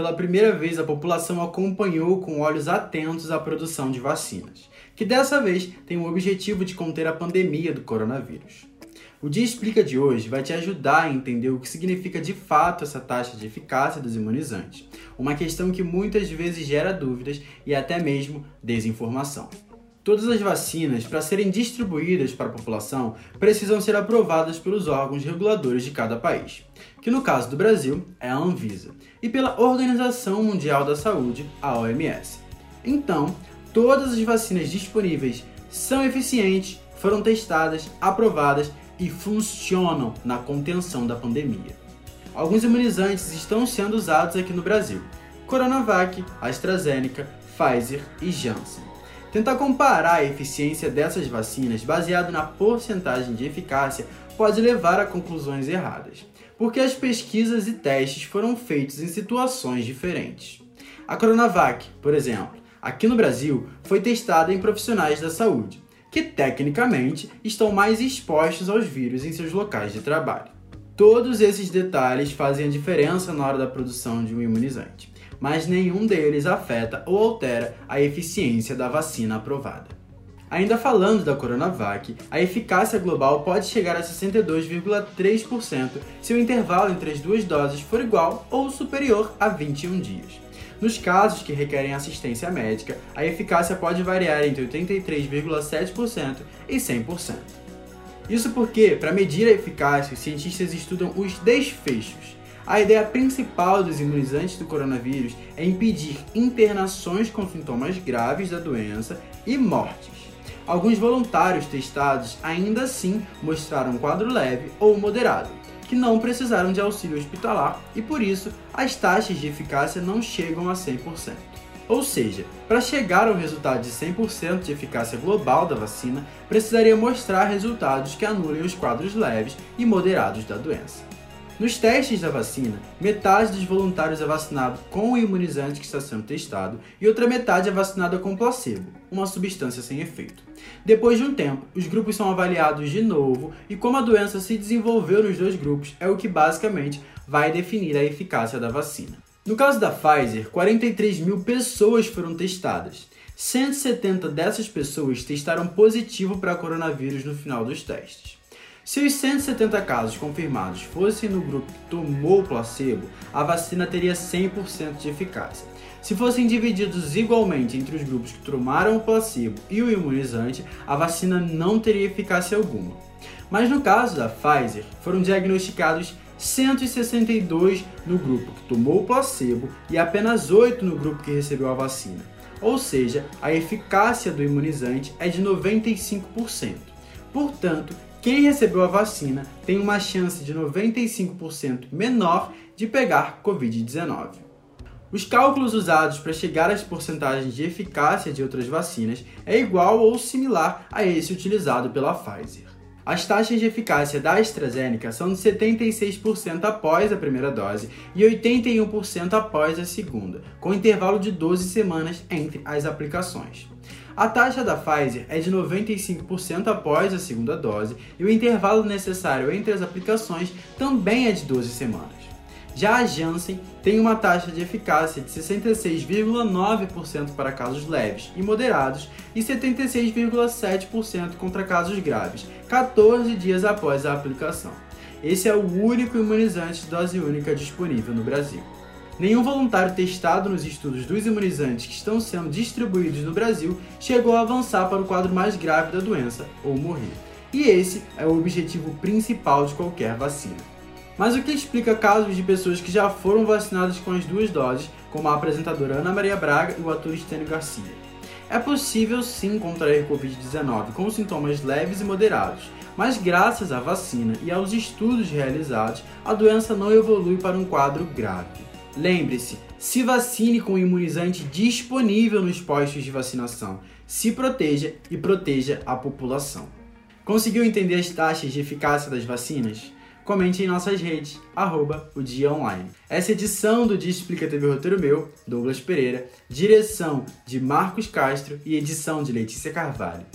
pela primeira vez a população acompanhou com olhos atentos a produção de vacinas, que dessa vez tem o objetivo de conter a pandemia do coronavírus. O Dia Explica de hoje vai te ajudar a entender o que significa de fato essa taxa de eficácia dos imunizantes, uma questão que muitas vezes gera dúvidas e até mesmo desinformação. Todas as vacinas, para serem distribuídas para a população, precisam ser aprovadas pelos órgãos reguladores de cada país, que no caso do Brasil é a Anvisa, e pela Organização Mundial da Saúde, a OMS. Então, todas as vacinas disponíveis são eficientes, foram testadas, aprovadas e funcionam na contenção da pandemia. Alguns imunizantes estão sendo usados aqui no Brasil: Coronavac, AstraZeneca, Pfizer e Janssen. Tentar comparar a eficiência dessas vacinas baseado na porcentagem de eficácia pode levar a conclusões erradas, porque as pesquisas e testes foram feitos em situações diferentes. A Coronavac, por exemplo, aqui no Brasil, foi testada em profissionais da saúde, que tecnicamente estão mais expostos aos vírus em seus locais de trabalho. Todos esses detalhes fazem a diferença na hora da produção de um imunizante mas nenhum deles afeta ou altera a eficiência da vacina aprovada. Ainda falando da Coronavac, a eficácia global pode chegar a 62,3% se o intervalo entre as duas doses for igual ou superior a 21 dias. Nos casos que requerem assistência médica, a eficácia pode variar entre 83,7% e 100%. Isso porque, para medir a eficácia, os cientistas estudam os desfechos, a ideia principal dos imunizantes do coronavírus é impedir internações com sintomas graves da doença e mortes. Alguns voluntários testados ainda assim mostraram um quadro leve ou moderado, que não precisaram de auxílio hospitalar e por isso as taxas de eficácia não chegam a 100%. Ou seja, para chegar ao resultado de 100% de eficácia global da vacina, precisaria mostrar resultados que anulem os quadros leves e moderados da doença. Nos testes da vacina, metade dos voluntários é vacinado com o imunizante que está sendo testado e outra metade é vacinada com placebo, uma substância sem efeito. Depois de um tempo, os grupos são avaliados de novo e como a doença se desenvolveu nos dois grupos é o que basicamente vai definir a eficácia da vacina. No caso da Pfizer, 43 mil pessoas foram testadas. 170 dessas pessoas testaram positivo para coronavírus no final dos testes. Se os 170 casos confirmados fossem no grupo que tomou o placebo, a vacina teria 100% de eficácia. Se fossem divididos igualmente entre os grupos que tomaram o placebo e o imunizante, a vacina não teria eficácia alguma. Mas no caso da Pfizer, foram diagnosticados 162 no grupo que tomou o placebo e apenas 8 no grupo que recebeu a vacina. Ou seja, a eficácia do imunizante é de 95%. Portanto, quem recebeu a vacina tem uma chance de 95% menor de pegar Covid-19. Os cálculos usados para chegar às porcentagens de eficácia de outras vacinas é igual ou similar a esse utilizado pela Pfizer. As taxas de eficácia da AstraZeneca são de 76% após a primeira dose e 81% após a segunda, com intervalo de 12 semanas entre as aplicações. A taxa da Pfizer é de 95% após a segunda dose e o intervalo necessário entre as aplicações também é de 12 semanas. Já a Janssen tem uma taxa de eficácia de 66,9% para casos leves e moderados e 76,7% contra casos graves, 14 dias após a aplicação. Esse é o único imunizante de dose única disponível no Brasil. Nenhum voluntário testado nos estudos dos imunizantes que estão sendo distribuídos no Brasil chegou a avançar para o quadro mais grave da doença ou morrer. E esse é o objetivo principal de qualquer vacina. Mas o que explica casos de pessoas que já foram vacinadas com as duas doses, como a apresentadora Ana Maria Braga e o ator Stênio Garcia? É possível sim contrair Covid-19 com sintomas leves e moderados, mas graças à vacina e aos estudos realizados, a doença não evolui para um quadro grave. Lembre-se, se vacine com o imunizante disponível nos postos de vacinação. Se proteja e proteja a população. Conseguiu entender as taxas de eficácia das vacinas? Comente em nossas redes, arroba o Dia Online. Essa edição do Dia Explica teve roteiro meu, Douglas Pereira, direção de Marcos Castro e edição de Letícia Carvalho.